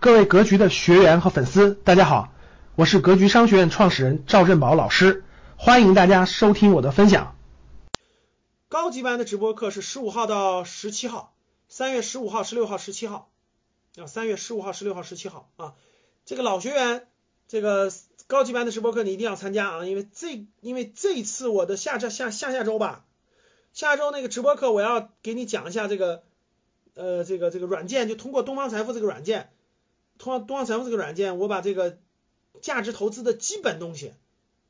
各位格局的学员和粉丝，大家好，我是格局商学院创始人赵振宝老师，欢迎大家收听我的分享。高级班的直播课是十五号到十七号，三月十五号、十六号、十七号啊，三月十五号、十六号、十七号啊。这个老学员，这个高级班的直播课你一定要参加啊，因为这因为这一次我的下这下下下周吧，下周那个直播课我要给你讲一下这个呃这个这个软件，就通过东方财富这个软件。通过东方财富这个软件，我把这个价值投资的基本东西，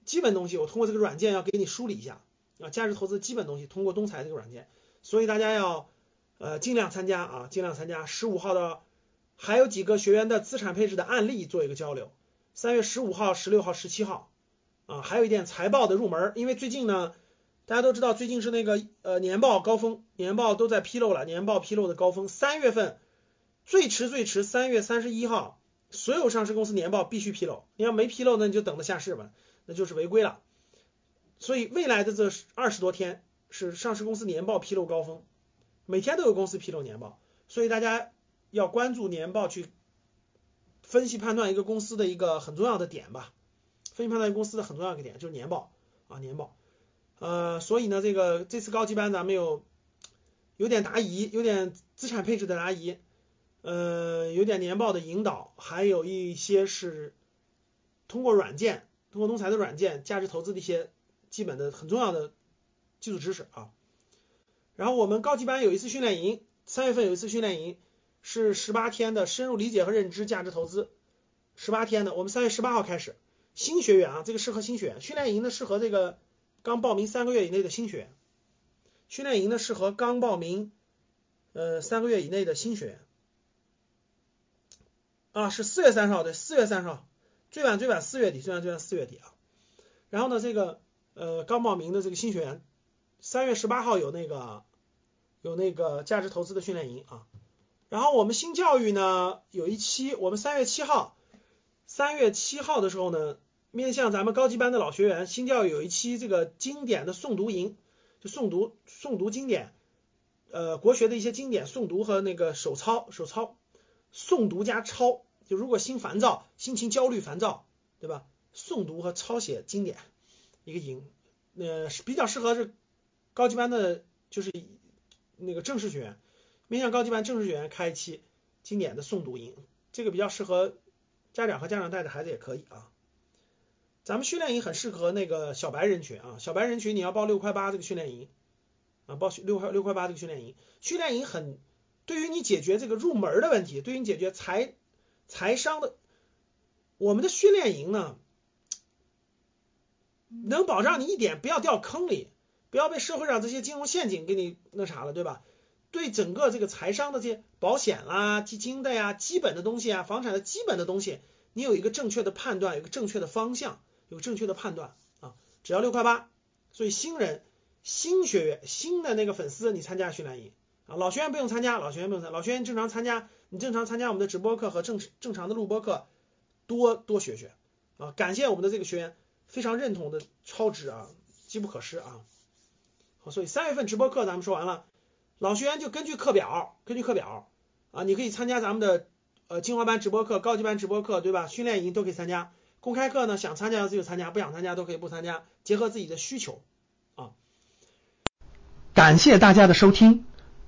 基本东西，我通过这个软件要给你梳理一下啊，价值投资基本东西，通过东财这个软件，所以大家要呃尽量参加啊，尽量参加。十五号的还有几个学员的资产配置的案例做一个交流。三月十五号、十六号、十七号啊，还有一点财报的入门，因为最近呢，大家都知道最近是那个呃年报高峰，年报都在披露了，年报披露的高峰，三月份。最迟最迟三月三十一号，所有上市公司年报必须披露。你要没披露，那你就等着下市吧，那就是违规了。所以未来的这二十多天是上市公司年报披露高峰，每天都有公司披露年报，所以大家要关注年报去分析判断一个公司的一个很重要的点吧。分析判断一个公司的很重要一个点就是年报啊，年报。呃，所以呢，这个这次高级班咱们有有点答疑，有点资产配置的答疑。呃，有点年报的引导，还有一些是通过软件，通过东财的软件，价值投资的一些基本的很重要的基础知识啊。然后我们高级班有一次训练营，三月份有一次训练营，是十八天的深入理解和认知价值投资，十八天的，我们三月十八号开始，新学员啊，这个适合新学员，训练营呢适合这个刚报名三个月以内的新学员，训练营呢适合刚报名呃三个月以内的新学员。啊，是四月三十号，对，四月三十号，最晚最晚四月底，最晚最晚四月底啊。然后呢，这个呃刚报名的这个新学员，三月十八号有那个有那个价值投资的训练营啊。然后我们新教育呢有一期，我们三月七号，三月七号的时候呢，面向咱们高级班的老学员，新教育有一期这个经典的诵读营，就诵读诵读经典，呃国学的一些经典诵读和那个手抄手抄。诵读加抄，就如果心烦躁、心情焦虑、烦躁，对吧？诵读和抄写经典一个营，呃，比较适合是高级班的，就是那个正式学员，面向高级班正式学员开一期经典的诵读营，这个比较适合家长和家长带着孩子也可以啊。咱们训练营很适合那个小白人群啊，小白人群你要报六块八这个训练营啊，报六块六块八这个训练营，训练营很。对于你解决这个入门的问题，对于你解决财财商的，我们的训练营呢，能保障你一点，不要掉坑里，不要被社会上这些金融陷阱给你那啥了，对吧？对整个这个财商的这些保险啦、基金的呀、基本的东西啊、房产的基本的东西，你有一个正确的判断，有个正确的方向，有正确的判断啊，只要六块八。所以新人、新学员、新的那个粉丝，你参加训练营。啊，老学员不用参加，老学员不用参，老学员正常参加，你正常参加我们的直播课和正正常的录播课，多多学学啊！感谢我们的这个学员，非常认同的超值啊，机不可失啊！好，所以三月份直播课咱们说完了，老学员就根据课表，根据课表啊，你可以参加咱们的呃精华班直播课、高级班直播课，对吧？训练营都可以参加，公开课呢想参加就就参加，不想参加都可以不参加，结合自己的需求啊！感谢大家的收听。